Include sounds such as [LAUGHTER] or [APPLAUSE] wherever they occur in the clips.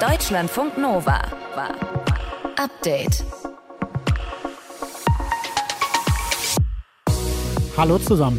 Deutschlandfunk Nova. Update. Hallo zusammen.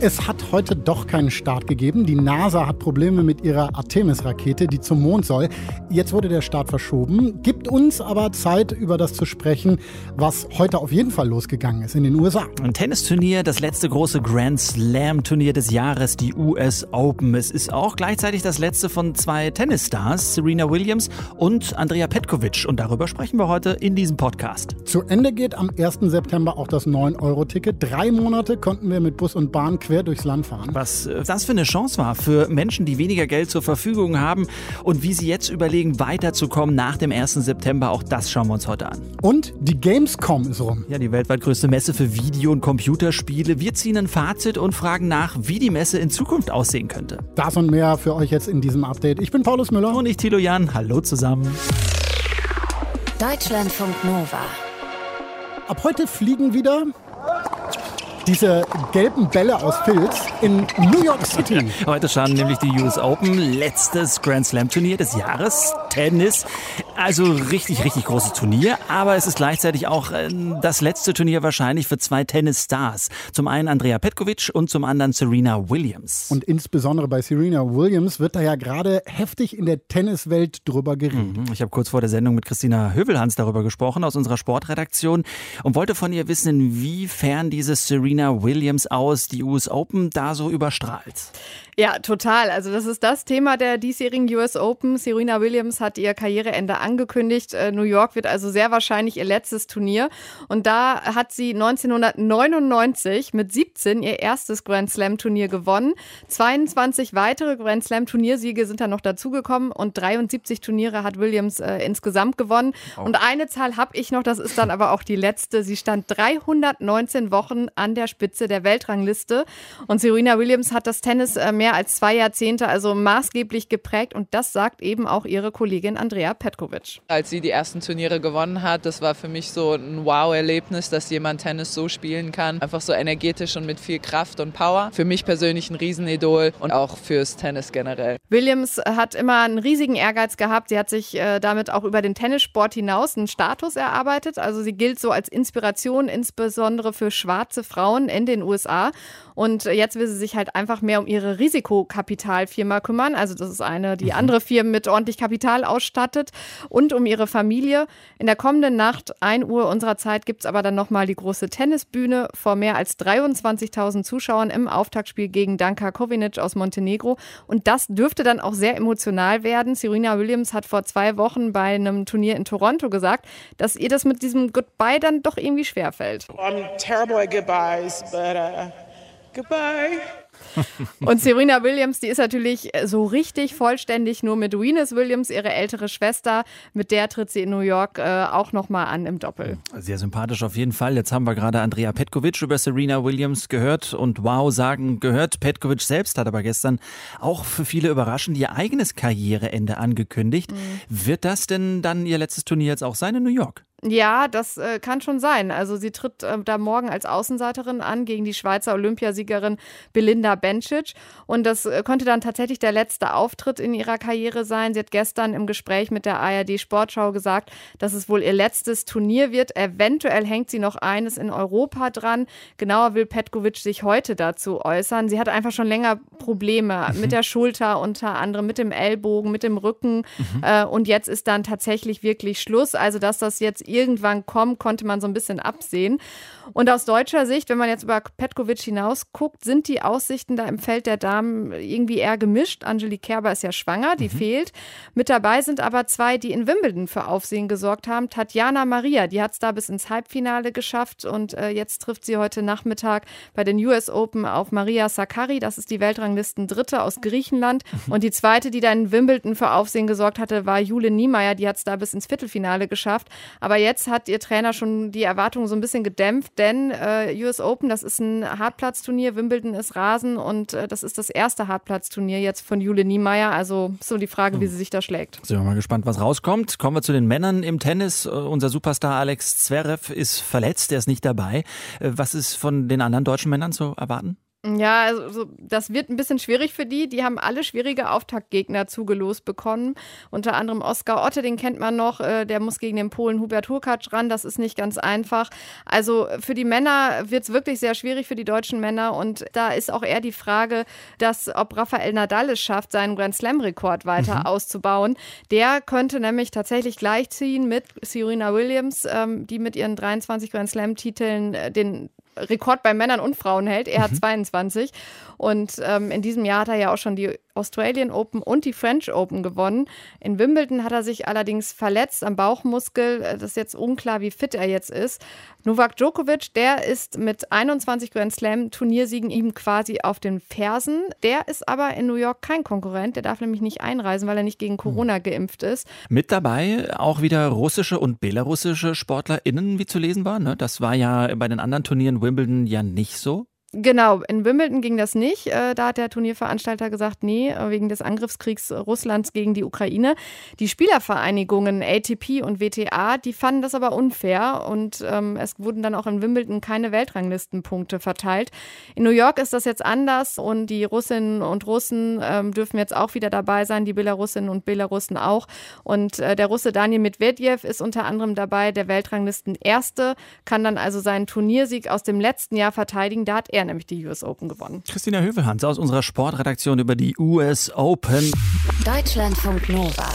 Es hat heute doch keinen Start gegeben. Die NASA hat Probleme mit ihrer Artemis-Rakete, die zum Mond soll. Jetzt wurde der Start verschoben. Gibt uns aber Zeit, über das zu sprechen, was heute auf jeden Fall losgegangen ist in den USA. Ein Tennisturnier, das letzte große Grand Slam-Turnier des Jahres, die US Open. Es ist auch gleichzeitig das letzte von zwei Tennisstars, Serena Williams und Andrea Petkovic. Und darüber sprechen wir heute in diesem Podcast. Zu Ende geht am 1. September auch das 9-Euro-Ticket. Drei Monate konnten wir mit Bus und Bahn quer durchs Land fahren. Was äh, das für eine Chance war für Menschen, die weniger Geld zur Verfügung haben und wie sie jetzt überlegen, weiterzukommen nach dem 1. September, auch das schauen wir uns heute an. Und die Gamescom ist rum. Ja, die weltweit größte Messe für Video- und Computerspiele. Wir ziehen ein Fazit und fragen nach, wie die Messe in Zukunft aussehen könnte. Das und mehr für euch jetzt in diesem Update. Ich bin Paulus Müller. Und ich, Thilo Jan. Hallo zusammen. Deutschlandfunk Nova. Ab heute fliegen wieder diese gelben Bälle aus Filz in New York City. Heute starten nämlich die US Open, letztes Grand Slam Turnier des Jahres, Tennis. Also richtig, richtig großes Turnier, aber es ist gleichzeitig auch äh, das letzte Turnier wahrscheinlich für zwei Tennisstars. Zum einen Andrea Petkovic und zum anderen Serena Williams. Und insbesondere bei Serena Williams wird da ja gerade heftig in der Tenniswelt drüber geredet. Mhm. Ich habe kurz vor der Sendung mit Christina Hövelhans darüber gesprochen aus unserer Sportredaktion und wollte von ihr wissen, inwiefern diese Serena Williams aus die US Open da so überstrahlt. Ja, total. Also das ist das Thema der diesjährigen US Open. Serena Williams hat ihr Karriereende angekündigt. Äh, New York wird also sehr wahrscheinlich ihr letztes Turnier. Und da hat sie 1999 mit 17 ihr erstes Grand Slam Turnier gewonnen. 22 weitere Grand Slam Turniersiege sind dann noch dazugekommen und 73 Turniere hat Williams äh, insgesamt gewonnen. Oh. Und eine Zahl habe ich noch, das ist dann aber auch die letzte. Sie stand 319 Wochen an der Spitze der Weltrangliste. Und Serena Williams hat das Tennis äh, mehr als zwei Jahrzehnte also maßgeblich geprägt und das sagt eben auch ihre Kollegin Andrea Petkovic. Als sie die ersten Turniere gewonnen hat, das war für mich so ein Wow-Erlebnis, dass jemand Tennis so spielen kann. Einfach so energetisch und mit viel Kraft und Power. Für mich persönlich ein Riesenidol und auch fürs Tennis generell. Williams hat immer einen riesigen Ehrgeiz gehabt. Sie hat sich äh, damit auch über den Tennissport hinaus einen Status erarbeitet. Also sie gilt so als Inspiration, insbesondere für schwarze Frauen in den USA. Und jetzt will sie sich halt einfach mehr um ihre Risikokapitalfirma kümmern. Also das ist eine, die mhm. andere Firmen mit ordentlich Kapital ausstattet und um ihre Familie. In der kommenden Nacht, 1 Uhr unserer Zeit, gibt es aber dann nochmal die große Tennisbühne vor mehr als 23.000 Zuschauern im Auftaktspiel gegen Danka Kovinic aus Montenegro. Und das dürfte dann auch sehr emotional werden. Serena Williams hat vor zwei Wochen bei einem Turnier in Toronto gesagt, dass ihr das mit diesem Goodbye dann doch irgendwie schwerfällt. I'm terrible at goodbyes, but uh Goodbye. [LAUGHS] Und Serena Williams, die ist natürlich so richtig vollständig nur mit Venus Williams, ihre ältere Schwester. Mit der tritt sie in New York äh, auch nochmal an im Doppel. Sehr sympathisch auf jeden Fall. Jetzt haben wir gerade Andrea Petkovic über Serena Williams gehört und wow sagen gehört. Petkovic selbst hat aber gestern auch für viele überraschend ihr eigenes Karriereende angekündigt. Mhm. Wird das denn dann ihr letztes Turnier jetzt auch sein in New York? Ja, das äh, kann schon sein. Also sie tritt äh, da morgen als Außenseiterin an gegen die Schweizer Olympiasiegerin Belinda Bencic. Und das äh, könnte dann tatsächlich der letzte Auftritt in ihrer Karriere sein. Sie hat gestern im Gespräch mit der ARD Sportschau gesagt, dass es wohl ihr letztes Turnier wird. Eventuell hängt sie noch eines in Europa dran. Genauer will Petkovic sich heute dazu äußern. Sie hat einfach schon länger Probleme mhm. mit der Schulter unter anderem, mit dem Ellbogen, mit dem Rücken. Mhm. Äh, und jetzt ist dann tatsächlich wirklich Schluss. Also, dass das jetzt irgendwann kommen, konnte man so ein bisschen absehen. Und aus deutscher Sicht, wenn man jetzt über Petkovic hinaus guckt, sind die Aussichten da im Feld der Damen irgendwie eher gemischt. Angelique Kerber ist ja schwanger, die mhm. fehlt. Mit dabei sind aber zwei, die in Wimbledon für Aufsehen gesorgt haben. Tatjana Maria, die hat es da bis ins Halbfinale geschafft und äh, jetzt trifft sie heute Nachmittag bei den US Open auf Maria Sakkari. Das ist die Weltranglisten Dritte aus Griechenland. Mhm. Und die zweite, die da in Wimbledon für Aufsehen gesorgt hatte, war Jule Niemeyer. Die hat es da bis ins Viertelfinale geschafft. Aber jetzt hat ihr Trainer schon die Erwartungen so ein bisschen gedämpft, denn äh, US Open, das ist ein Hartplatzturnier, Wimbledon ist Rasen und äh, das ist das erste Hartplatzturnier jetzt von Jule Niemeyer. Also so die Frage, wie sie sich da schlägt. Sind wir mal gespannt, was rauskommt. Kommen wir zu den Männern im Tennis. Uh, unser Superstar Alex Zverev ist verletzt, er ist nicht dabei. Uh, was ist von den anderen deutschen Männern zu erwarten? Ja, also das wird ein bisschen schwierig für die. Die haben alle schwierige Auftaktgegner zugelost bekommen. Unter anderem Oskar Otte, den kennt man noch. Äh, der muss gegen den Polen Hubert Hurkacz ran. Das ist nicht ganz einfach. Also für die Männer wird es wirklich sehr schwierig für die deutschen Männer. Und da ist auch eher die Frage, dass ob Rafael Nadal es schafft, seinen Grand Slam-Rekord weiter mhm. auszubauen. Der könnte nämlich tatsächlich gleichziehen mit Serena Williams, ähm, die mit ihren 23 Grand Slam-Titeln äh, den Rekord bei Männern und Frauen hält. Er hat 22. Mhm. Und ähm, in diesem Jahr hat er ja auch schon die Australian Open und die French Open gewonnen. In Wimbledon hat er sich allerdings verletzt am Bauchmuskel. Äh, das ist jetzt unklar, wie fit er jetzt ist. Novak Djokovic, der ist mit 21 Grand Slam Turniersiegen ihm quasi auf den Fersen. Der ist aber in New York kein Konkurrent. Der darf nämlich nicht einreisen, weil er nicht gegen Corona hm. geimpft ist. Mit dabei auch wieder russische und belarussische SportlerInnen, wie zu lesen war. Ne? Das war ja bei den anderen Turnieren Wimbledon ja nicht so. Genau, in Wimbledon ging das nicht. Äh, da hat der Turnierveranstalter gesagt, nee, wegen des Angriffskriegs Russlands gegen die Ukraine. Die Spielervereinigungen ATP und WTA, die fanden das aber unfair und ähm, es wurden dann auch in Wimbledon keine Weltranglistenpunkte verteilt. In New York ist das jetzt anders und die Russinnen und Russen ähm, dürfen jetzt auch wieder dabei sein, die Belarusinnen und Belarussen auch. Und äh, der Russe Daniel Medvedev ist unter anderem dabei, der Weltranglisten Erste, kann dann also seinen Turniersieg aus dem letzten Jahr verteidigen. Da hat er er nämlich die US Open gewonnen. Christina Hövelhans aus unserer Sportredaktion über die US Open. Deutschlandfunk Nova.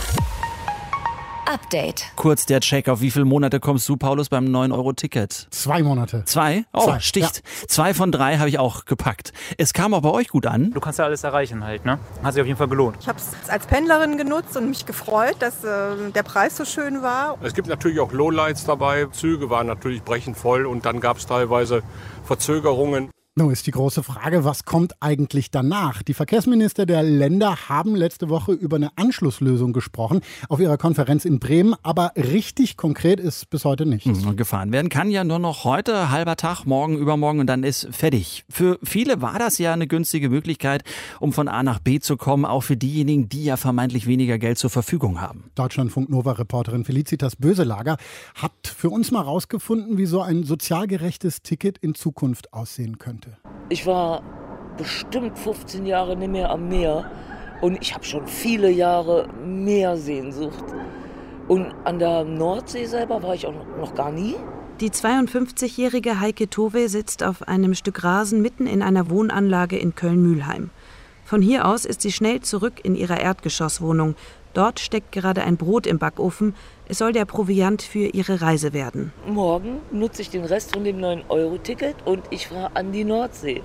Update. Kurz der Check. Auf wie viele Monate kommst du, Paulus, beim 9-Euro-Ticket? Zwei Monate. Zwei? Oh, Zwei. sticht. Ja. Zwei von drei habe ich auch gepackt. Es kam auch bei euch gut an. Du kannst ja alles erreichen halt, ne? Hat sich auf jeden Fall gelohnt. Ich habe es als Pendlerin genutzt und mich gefreut, dass äh, der Preis so schön war. Es gibt natürlich auch Lowlights dabei. Züge waren natürlich brechend voll und dann gab es teilweise Verzögerungen. Nun ist die große Frage, was kommt eigentlich danach? Die Verkehrsminister der Länder haben letzte Woche über eine Anschlusslösung gesprochen auf ihrer Konferenz in Bremen, aber richtig konkret ist bis heute nichts. Mhm, gefahren werden kann ja nur noch heute, halber Tag, morgen, übermorgen und dann ist fertig. Für viele war das ja eine günstige Möglichkeit, um von A nach B zu kommen, auch für diejenigen, die ja vermeintlich weniger Geld zur Verfügung haben. Deutschlandfunk Nova-Reporterin Felicitas Böselager hat für uns mal rausgefunden, wie so ein sozial gerechtes Ticket in Zukunft aussehen könnte hatte. Ich war bestimmt 15 Jahre nicht mehr am Meer und ich habe schon viele Jahre Meersehnsucht. Und an der Nordsee selber war ich auch noch gar nie. Die 52-jährige Heike Tove sitzt auf einem Stück Rasen mitten in einer Wohnanlage in Köln-Mühlheim. Von hier aus ist sie schnell zurück in ihrer Erdgeschosswohnung. Dort steckt gerade ein Brot im Backofen. Es soll der Proviant für ihre Reise werden. Morgen nutze ich den Rest von dem 9-Euro-Ticket und ich fahre an die Nordsee.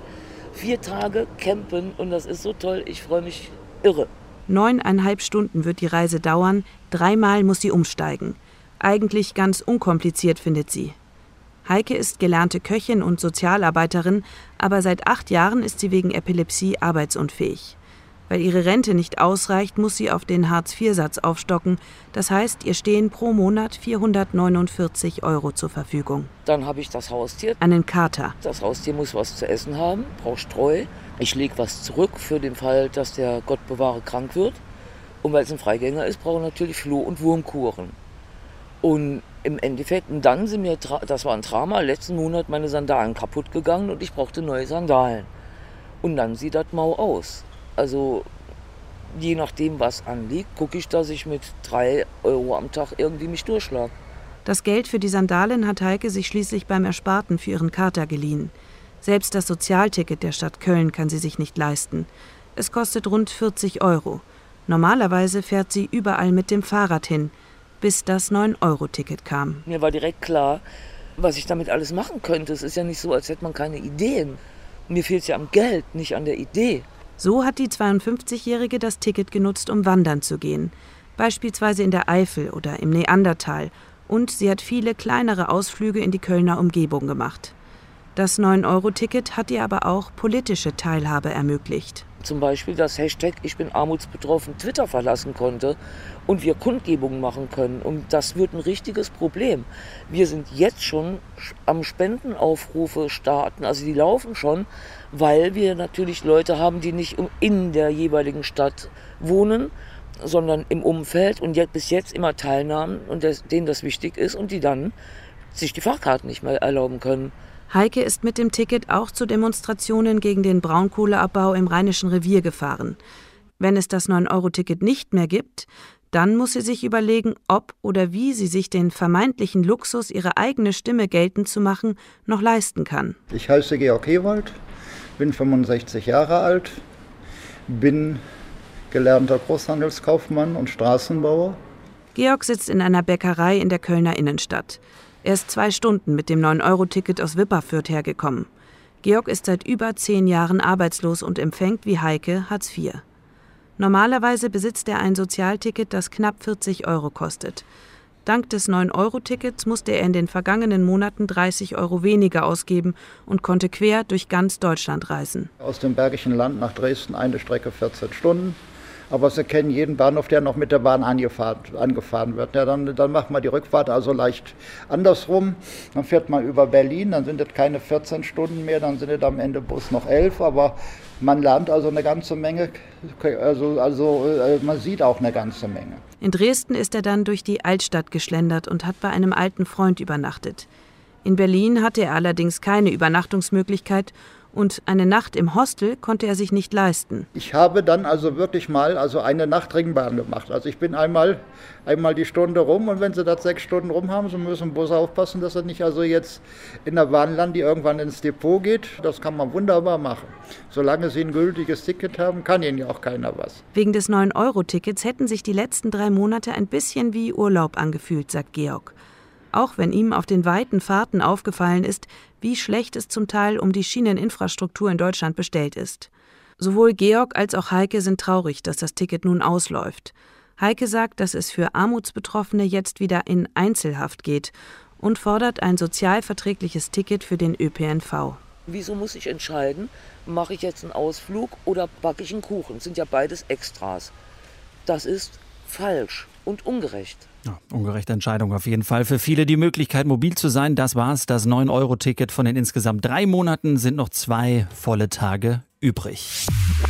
Vier Tage campen und das ist so toll. Ich freue mich irre. Neuneinhalb Stunden wird die Reise dauern. Dreimal muss sie umsteigen. Eigentlich ganz unkompliziert, findet sie. Heike ist gelernte Köchin und Sozialarbeiterin, aber seit acht Jahren ist sie wegen Epilepsie arbeitsunfähig. Weil ihre Rente nicht ausreicht, muss sie auf den Hartz-IV-Satz aufstocken. Das heißt, ihr stehen pro Monat 449 Euro zur Verfügung. Dann habe ich das Haustier. Einen Kater. Das Haustier muss was zu essen haben, braucht Streu. Ich lege was zurück für den Fall, dass der Gott bewahre krank wird. Und weil es ein Freigänger ist, brauche ich natürlich Floh- und Wurmkuren. Und im Endeffekt, und dann sind mir, das war ein Drama, letzten Monat meine Sandalen kaputt gegangen und ich brauchte neue Sandalen. Und dann sieht das mau aus. Also je nachdem, was anliegt, gucke ich, dass ich mit drei Euro am Tag irgendwie mich durchschlage. Das Geld für die Sandalen hat Heike sich schließlich beim Ersparten für ihren Kater geliehen. Selbst das Sozialticket der Stadt Köln kann sie sich nicht leisten. Es kostet rund 40 Euro. Normalerweise fährt sie überall mit dem Fahrrad hin, bis das 9-Euro-Ticket kam. Mir war direkt klar, was ich damit alles machen könnte. Es ist ja nicht so, als hätte man keine Ideen. Mir fehlt es ja am Geld, nicht an der Idee. So hat die 52-Jährige das Ticket genutzt, um wandern zu gehen, beispielsweise in der Eifel oder im Neandertal, und sie hat viele kleinere Ausflüge in die Kölner Umgebung gemacht. Das 9-Euro-Ticket hat ihr aber auch politische Teilhabe ermöglicht. Zum Beispiel das Hashtag Ich bin armutsbetroffen Twitter verlassen konnte und wir Kundgebungen machen können. Und das wird ein richtiges Problem. Wir sind jetzt schon am Spendenaufrufe starten, also die laufen schon, weil wir natürlich Leute haben, die nicht in der jeweiligen Stadt wohnen, sondern im Umfeld und jetzt bis jetzt immer teilnahmen und denen das wichtig ist und die dann sich die Fahrkarten nicht mehr erlauben können. Heike ist mit dem Ticket auch zu Demonstrationen gegen den Braunkohleabbau im Rheinischen Revier gefahren. Wenn es das 9-Euro-Ticket nicht mehr gibt, dann muss sie sich überlegen, ob oder wie sie sich den vermeintlichen Luxus, ihre eigene Stimme geltend zu machen, noch leisten kann. Ich heiße Georg Hewold, bin 65 Jahre alt, bin gelernter Großhandelskaufmann und Straßenbauer. Georg sitzt in einer Bäckerei in der Kölner Innenstadt. Er ist zwei Stunden mit dem 9-Euro-Ticket aus Wipperfürth hergekommen. Georg ist seit über zehn Jahren arbeitslos und empfängt wie Heike Hartz IV. Normalerweise besitzt er ein Sozialticket, das knapp 40 Euro kostet. Dank des 9-Euro-Tickets musste er in den vergangenen Monaten 30 Euro weniger ausgeben und konnte quer durch ganz Deutschland reisen. Aus dem Bergischen Land nach Dresden eine Strecke 14 Stunden. Aber Sie kennen jeden Bahnhof, der noch mit der Bahn angefahren, angefahren wird. Ja, dann, dann macht man die Rückfahrt also leicht andersrum. Dann fährt man über Berlin, dann sind es keine 14 Stunden mehr, dann sind es am Ende Bus noch 11. Aber man lernt also eine ganze Menge, also, also äh, man sieht auch eine ganze Menge. In Dresden ist er dann durch die Altstadt geschlendert und hat bei einem alten Freund übernachtet. In Berlin hatte er allerdings keine Übernachtungsmöglichkeit und eine Nacht im Hostel konnte er sich nicht leisten. Ich habe dann also wirklich mal also eine Nacht Ringbahn gemacht. Also ich bin einmal, einmal die Stunde rum und wenn Sie das sechs Stunden rum haben, Sie müssen im Bus aufpassen, dass er nicht also jetzt in der Bahn landet, die irgendwann ins Depot geht. Das kann man wunderbar machen. Solange Sie ein gültiges Ticket haben, kann Ihnen ja auch keiner was. Wegen des 9-Euro-Tickets hätten sich die letzten drei Monate ein bisschen wie Urlaub angefühlt, sagt Georg auch wenn ihm auf den weiten Fahrten aufgefallen ist, wie schlecht es zum Teil um die Schieneninfrastruktur in Deutschland bestellt ist. Sowohl Georg als auch Heike sind traurig, dass das Ticket nun ausläuft. Heike sagt, dass es für Armutsbetroffene jetzt wieder in Einzelhaft geht und fordert ein sozialverträgliches Ticket für den ÖPNV. Wieso muss ich entscheiden, mache ich jetzt einen Ausflug oder backe ich einen Kuchen? Das sind ja beides Extras. Das ist falsch und ungerecht. Ja, ungerechte Entscheidung auf jeden Fall. Für viele die Möglichkeit, mobil zu sein. Das war's. Das 9-Euro-Ticket von den insgesamt drei Monaten sind noch zwei volle Tage übrig.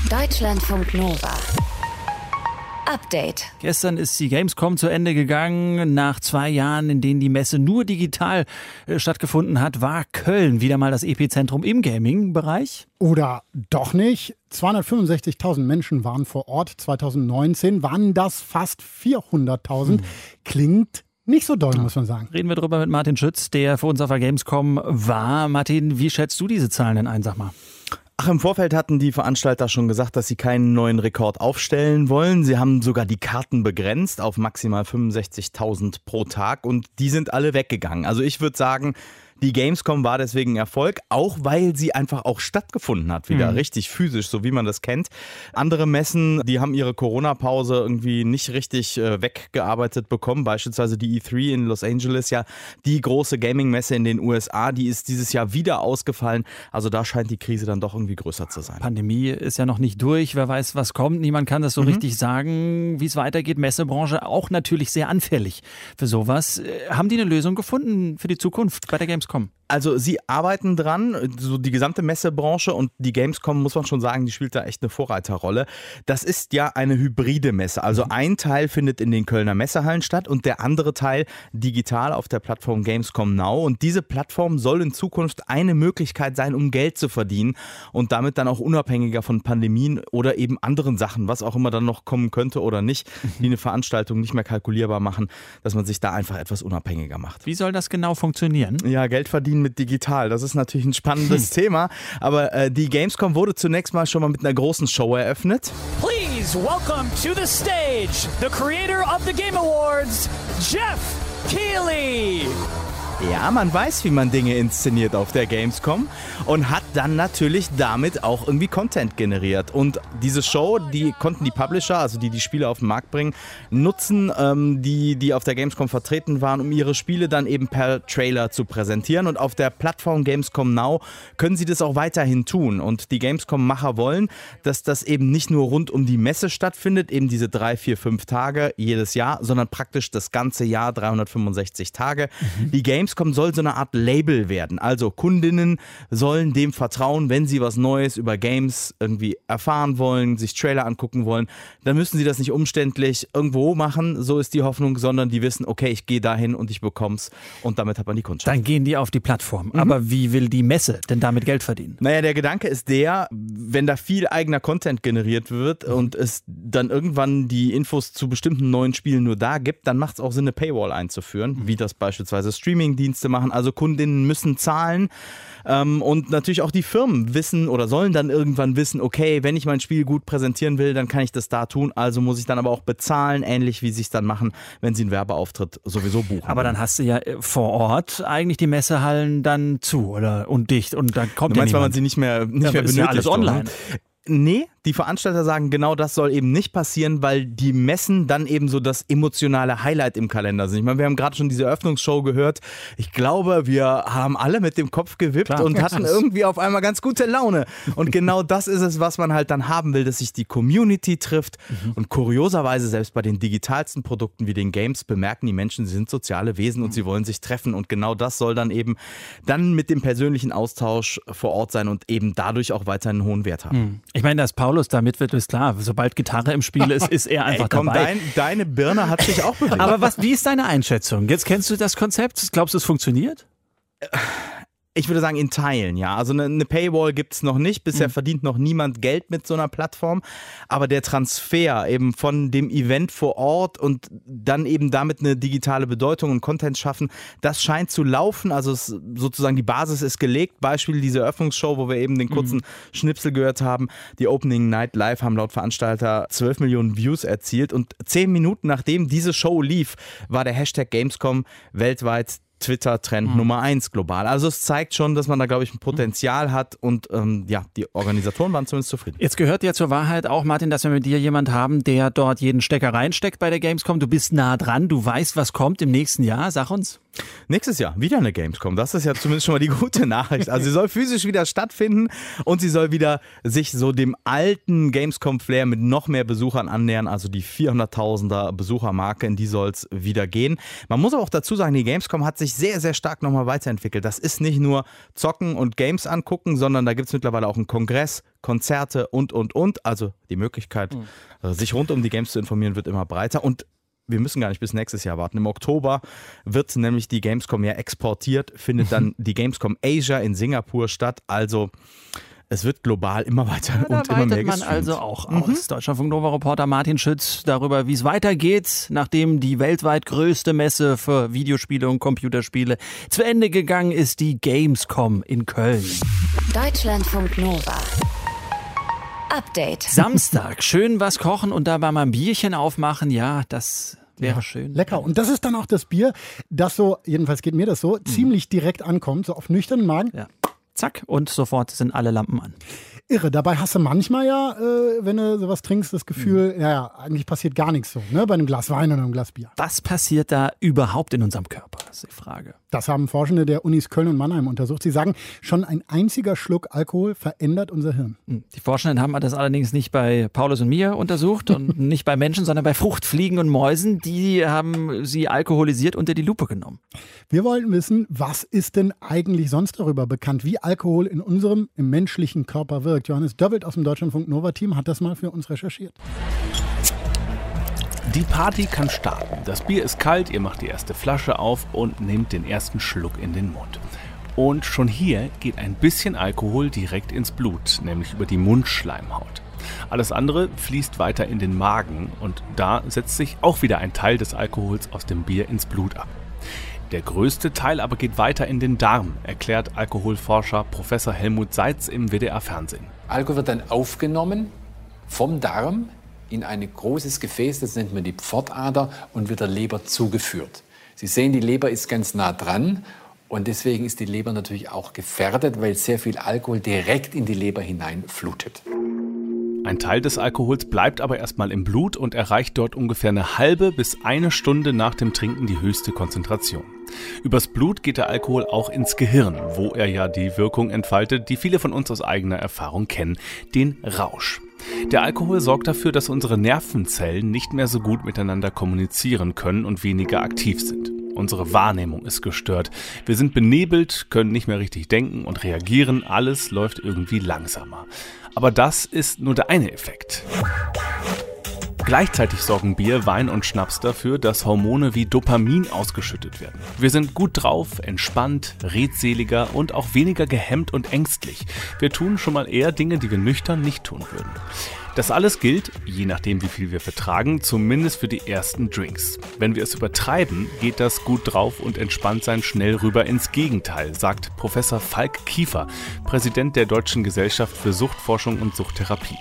Deutschlandfunk Nova. Update. Gestern ist die Gamescom zu Ende gegangen. Nach zwei Jahren, in denen die Messe nur digital äh, stattgefunden hat, war Köln wieder mal das Epizentrum im Gaming-Bereich. Oder doch nicht? 265.000 Menschen waren vor Ort. 2019 waren das fast 400.000. Hm. Klingt nicht so doll, muss man sagen. Reden wir drüber mit Martin Schütz, der für uns auf der Gamescom war. Martin, wie schätzt du diese Zahlen denn ein, sag mal? Ach, im Vorfeld hatten die Veranstalter schon gesagt, dass sie keinen neuen Rekord aufstellen wollen. Sie haben sogar die Karten begrenzt auf maximal 65.000 pro Tag und die sind alle weggegangen. Also ich würde sagen, die Gamescom war deswegen ein Erfolg, auch weil sie einfach auch stattgefunden hat, wieder mhm. richtig physisch, so wie man das kennt. Andere Messen, die haben ihre Corona-Pause irgendwie nicht richtig äh, weggearbeitet bekommen, beispielsweise die E3 in Los Angeles, ja, die große Gaming-Messe in den USA, die ist dieses Jahr wieder ausgefallen. Also da scheint die Krise dann doch irgendwie größer zu sein. Pandemie ist ja noch nicht durch, wer weiß, was kommt. Niemand kann das so mhm. richtig sagen, wie es weitergeht. Messebranche auch natürlich sehr anfällig für sowas. Äh, haben die eine Lösung gefunden für die Zukunft bei der Gamescom? Kommen. Also sie arbeiten dran, so die gesamte Messebranche und die Gamescom, muss man schon sagen, die spielt da echt eine Vorreiterrolle. Das ist ja eine hybride Messe. Also mhm. ein Teil findet in den Kölner Messehallen statt und der andere Teil digital auf der Plattform Gamescom Now. Und diese Plattform soll in Zukunft eine Möglichkeit sein, um Geld zu verdienen und damit dann auch unabhängiger von Pandemien oder eben anderen Sachen, was auch immer dann noch kommen könnte oder nicht, die eine Veranstaltung nicht mehr kalkulierbar machen, dass man sich da einfach etwas unabhängiger macht. Wie soll das genau funktionieren? Ja, Geld verdienen mit digital. Das ist natürlich ein spannendes [LAUGHS] Thema. Aber äh, die Gamescom wurde zunächst mal schon mal mit einer großen Show eröffnet. Please welcome to the stage the creator of the Game Awards, Jeff Keighley. Ja, man weiß, wie man Dinge inszeniert auf der Gamescom und hat dann natürlich damit auch irgendwie Content generiert. Und diese Show, die konnten die Publisher, also die die Spiele auf den Markt bringen, nutzen, ähm, die, die auf der Gamescom vertreten waren, um ihre Spiele dann eben per Trailer zu präsentieren. Und auf der Plattform Gamescom Now können sie das auch weiterhin tun. Und die Gamescom-Macher wollen, dass das eben nicht nur rund um die Messe stattfindet, eben diese drei, vier, fünf Tage jedes Jahr, sondern praktisch das ganze Jahr, 365 Tage. Mhm. Die Games Gamescom soll so eine Art Label werden. Also Kundinnen sollen dem vertrauen, wenn sie was Neues über Games irgendwie erfahren wollen, sich Trailer angucken wollen, dann müssen sie das nicht umständlich irgendwo machen, so ist die Hoffnung, sondern die wissen, okay, ich gehe dahin und ich bekomm's und damit hat man die Kundschaft. Dann gehen die auf die Plattform. Mhm. Aber wie will die Messe denn damit Geld verdienen? Naja, der Gedanke ist der, wenn da viel eigener Content generiert wird mhm. und es dann irgendwann die Infos zu bestimmten neuen Spielen nur da gibt, dann macht es auch Sinn, eine Paywall einzuführen, mhm. wie das beispielsweise Streaming-Dienste machen. Also Kundinnen müssen zahlen. Ähm, und natürlich auch die Firmen wissen oder sollen dann irgendwann wissen, okay, wenn ich mein Spiel gut präsentieren will, dann kann ich das da tun. Also muss ich dann aber auch bezahlen, ähnlich wie sie es dann machen, wenn sie einen Werbeauftritt sowieso buchen. Aber dann hast du ja äh, vor Ort eigentlich die Messehallen dann zu oder und dicht und dann kommt du meinst, ja weil man sie nicht mehr nicht ja, mehr benötigt. Ja alles online. Nee, die Veranstalter sagen, genau das soll eben nicht passieren, weil die Messen dann eben so das emotionale Highlight im Kalender sind. Ich meine, wir haben gerade schon diese Eröffnungsshow gehört. Ich glaube, wir haben alle mit dem Kopf gewippt Klar. und hatten [LAUGHS] irgendwie auf einmal ganz gute Laune. Und genau das ist es, was man halt dann haben will, dass sich die Community trifft. Mhm. Und kurioserweise, selbst bei den digitalsten Produkten wie den Games, bemerken die Menschen, sie sind soziale Wesen und mhm. sie wollen sich treffen. Und genau das soll dann eben dann mit dem persönlichen Austausch vor Ort sein und eben dadurch auch weiter einen hohen Wert haben. Mhm. Ich meine, dass Paulus da mit wird, ist klar. Sobald Gitarre im Spiel ist, ist er [LAUGHS] einfach Ey, komm, dabei. Dein, deine Birne hat sich auch [LAUGHS] bewegt. Aber was, wie ist deine Einschätzung? Jetzt kennst du das Konzept. Glaubst du, es funktioniert? Ich würde sagen, in Teilen, ja. Also eine, eine Paywall gibt es noch nicht. Bisher mhm. verdient noch niemand Geld mit so einer Plattform. Aber der Transfer eben von dem Event vor Ort und dann eben damit eine digitale Bedeutung und Content schaffen, das scheint zu laufen. Also es, sozusagen die Basis ist gelegt. Beispiel diese Eröffnungsshow, wo wir eben den kurzen mhm. Schnipsel gehört haben. Die Opening Night Live haben laut Veranstalter 12 Millionen Views erzielt. Und zehn Minuten nachdem diese Show lief, war der Hashtag Gamescom weltweit Twitter-Trend mhm. Nummer eins global. Also es zeigt schon, dass man da, glaube ich, ein Potenzial hat und ähm, ja, die Organisatoren waren zumindest zufrieden. Jetzt gehört ja zur Wahrheit auch, Martin, dass wir mit dir jemand haben, der dort jeden Stecker reinsteckt bei der Gamescom. Du bist nah dran, du weißt, was kommt im nächsten Jahr. Sag uns. Nächstes Jahr wieder eine Gamescom. Das ist ja zumindest schon mal die gute Nachricht. Also sie soll physisch wieder stattfinden und sie soll wieder sich so dem alten Gamescom-Flair mit noch mehr Besuchern annähern. Also die 400.000er Besuchermarke, in die soll es wieder gehen. Man muss aber auch dazu sagen, die Gamescom hat sich sehr, sehr stark nochmal weiterentwickelt. Das ist nicht nur zocken und Games angucken, sondern da gibt es mittlerweile auch einen Kongress, Konzerte und, und, und. Also die Möglichkeit, mhm. sich rund um die Games zu informieren, wird immer breiter. Und wir müssen gar nicht bis nächstes Jahr warten. Im Oktober wird nämlich die Gamescom ja exportiert, findet dann [LAUGHS] die Gamescom Asia in Singapur statt. Also es wird global immer weiter ja, und immer mehr man also auch mhm. aus. Deutschlandfunk Nova Reporter Martin Schütz darüber, wie es weitergeht, nachdem die weltweit größte Messe für Videospiele und Computerspiele zu Ende gegangen ist, die Gamescom in Köln. Deutschlandfunk Nova. Update. Samstag, schön was kochen und dabei mal ein Bierchen aufmachen, ja, das Wäre ja, schön. Lecker. Und das ist dann auch das Bier, das so, jedenfalls geht mir das so, mhm. ziemlich direkt ankommt, so auf nüchternen Magen. Ja. Zack, und sofort sind alle Lampen an irre. Dabei hast du manchmal ja, äh, wenn du sowas trinkst, das Gefühl, mhm. ja, eigentlich passiert gar nichts so, ne? Bei einem Glas Wein oder einem Glas Bier. Was passiert da überhaupt in unserem Körper? Das ist die Frage. Das haben Forschende der Unis Köln und Mannheim untersucht. Sie sagen, schon ein einziger Schluck Alkohol verändert unser Hirn. Hm. Die Forschenden haben das allerdings nicht bei Paulus und mir untersucht und [LAUGHS] nicht bei Menschen, sondern bei Fruchtfliegen und Mäusen. Die haben sie alkoholisiert unter die Lupe genommen. Wir wollten wissen, was ist denn eigentlich sonst darüber bekannt, wie Alkohol in unserem, im menschlichen Körper wirkt. Johannes Döbbelt aus dem Deutschlandfunk Nova Team hat das mal für uns recherchiert. Die Party kann starten. Das Bier ist kalt, ihr macht die erste Flasche auf und nehmt den ersten Schluck in den Mund. Und schon hier geht ein bisschen Alkohol direkt ins Blut, nämlich über die Mundschleimhaut. Alles andere fließt weiter in den Magen und da setzt sich auch wieder ein Teil des Alkohols aus dem Bier ins Blut ab. Der größte Teil aber geht weiter in den Darm, erklärt Alkoholforscher Professor Helmut Seitz im WDR Fernsehen. Alkohol wird dann aufgenommen vom Darm in ein großes Gefäß, das nennt man die Pfortader, und wird der Leber zugeführt. Sie sehen, die Leber ist ganz nah dran und deswegen ist die Leber natürlich auch gefährdet, weil sehr viel Alkohol direkt in die Leber hineinflutet. Ein Teil des Alkohols bleibt aber erstmal im Blut und erreicht dort ungefähr eine halbe bis eine Stunde nach dem Trinken die höchste Konzentration. Übers Blut geht der Alkohol auch ins Gehirn, wo er ja die Wirkung entfaltet, die viele von uns aus eigener Erfahrung kennen, den Rausch. Der Alkohol sorgt dafür, dass unsere Nervenzellen nicht mehr so gut miteinander kommunizieren können und weniger aktiv sind. Unsere Wahrnehmung ist gestört. Wir sind benebelt, können nicht mehr richtig denken und reagieren. Alles läuft irgendwie langsamer. Aber das ist nur der eine Effekt. Gleichzeitig sorgen Bier, Wein und Schnaps dafür, dass Hormone wie Dopamin ausgeschüttet werden. Wir sind gut drauf, entspannt, redseliger und auch weniger gehemmt und ängstlich. Wir tun schon mal eher Dinge, die wir nüchtern nicht tun würden. Das alles gilt, je nachdem wie viel wir vertragen, zumindest für die ersten Drinks. Wenn wir es übertreiben, geht das gut drauf und entspannt sein schnell rüber ins Gegenteil, sagt Professor Falk Kiefer, Präsident der Deutschen Gesellschaft für Suchtforschung und Suchttherapie.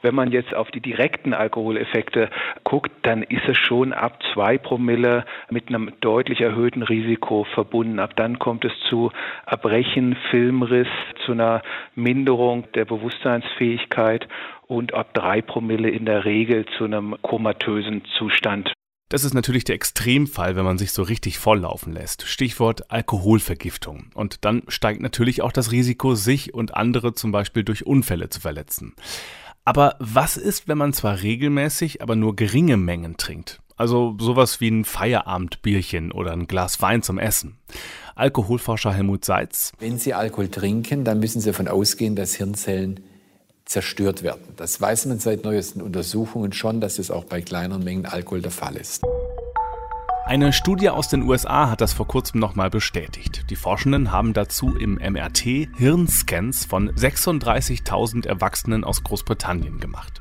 Wenn man jetzt auf die direkten Alkoholeffekte guckt, dann ist es schon ab zwei Promille mit einem deutlich erhöhten Risiko verbunden. Ab dann kommt es zu Erbrechen, Filmriss, zu einer Minderung der Bewusstseinsfähigkeit und ab drei Promille in der Regel zu einem komatösen Zustand. Das ist natürlich der Extremfall, wenn man sich so richtig volllaufen lässt. Stichwort Alkoholvergiftung. Und dann steigt natürlich auch das Risiko, sich und andere zum Beispiel durch Unfälle zu verletzen. Aber was ist, wenn man zwar regelmäßig, aber nur geringe Mengen trinkt? Also sowas wie ein Feierabendbierchen oder ein Glas Wein zum Essen. Alkoholforscher Helmut Seitz. Wenn Sie Alkohol trinken, dann müssen Sie davon ausgehen, dass Hirnzellen zerstört werden. Das weiß man seit neuesten Untersuchungen schon, dass es auch bei kleineren Mengen Alkohol der Fall ist. Eine Studie aus den USA hat das vor kurzem nochmal bestätigt. Die Forschenden haben dazu im MRT Hirnscans von 36.000 Erwachsenen aus Großbritannien gemacht.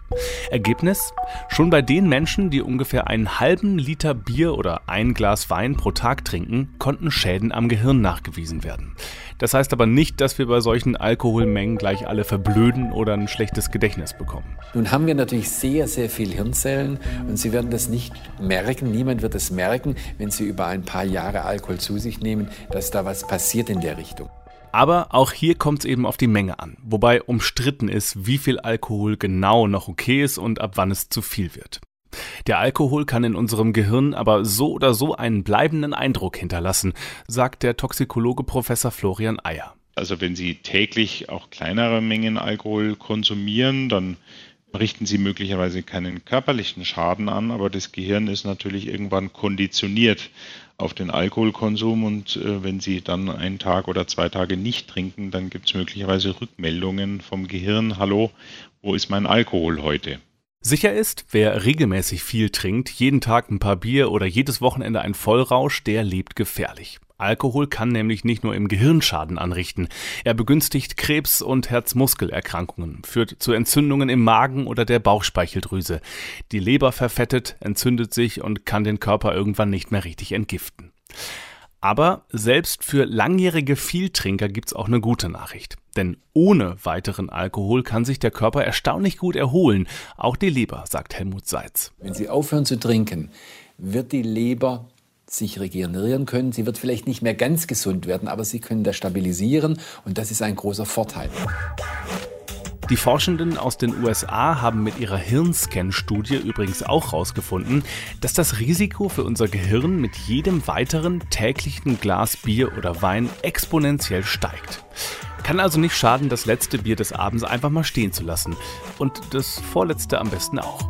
Ergebnis? Schon bei den Menschen, die ungefähr einen halben Liter Bier oder ein Glas Wein pro Tag trinken, konnten Schäden am Gehirn nachgewiesen werden. Das heißt aber nicht, dass wir bei solchen Alkoholmengen gleich alle verblöden oder ein schlechtes Gedächtnis bekommen. Nun haben wir natürlich sehr, sehr viel Hirnzellen und Sie werden das nicht merken, niemand wird es merken, wenn Sie über ein paar Jahre Alkohol zu sich nehmen, dass da was passiert in der Richtung. Aber auch hier kommt es eben auf die Menge an, wobei umstritten ist, wie viel Alkohol genau noch okay ist und ab wann es zu viel wird. Der Alkohol kann in unserem Gehirn aber so oder so einen bleibenden Eindruck hinterlassen, sagt der Toxikologe Professor Florian Eyer. Also wenn Sie täglich auch kleinere Mengen Alkohol konsumieren, dann richten Sie möglicherweise keinen körperlichen Schaden an, aber das Gehirn ist natürlich irgendwann konditioniert auf den Alkoholkonsum und äh, wenn Sie dann einen Tag oder zwei Tage nicht trinken, dann gibt es möglicherweise Rückmeldungen vom Gehirn, hallo, wo ist mein Alkohol heute? Sicher ist, wer regelmäßig viel trinkt, jeden Tag ein paar Bier oder jedes Wochenende ein Vollrausch, der lebt gefährlich. Alkohol kann nämlich nicht nur im Gehirn Schaden anrichten. Er begünstigt Krebs- und Herzmuskelerkrankungen, führt zu Entzündungen im Magen oder der Bauchspeicheldrüse. Die Leber verfettet, entzündet sich und kann den Körper irgendwann nicht mehr richtig entgiften. Aber selbst für langjährige Vieltrinker gibt's auch eine gute Nachricht. Denn ohne weiteren Alkohol kann sich der Körper erstaunlich gut erholen. Auch die Leber, sagt Helmut Seitz. Wenn Sie aufhören zu trinken, wird die Leber sich regenerieren können. Sie wird vielleicht nicht mehr ganz gesund werden, aber Sie können das stabilisieren und das ist ein großer Vorteil. Die Forschenden aus den USA haben mit ihrer Hirnscan-Studie übrigens auch herausgefunden, dass das Risiko für unser Gehirn mit jedem weiteren täglichen Glas Bier oder Wein exponentiell steigt. Kann also nicht schaden, das letzte Bier des Abends einfach mal stehen zu lassen. Und das vorletzte am besten auch.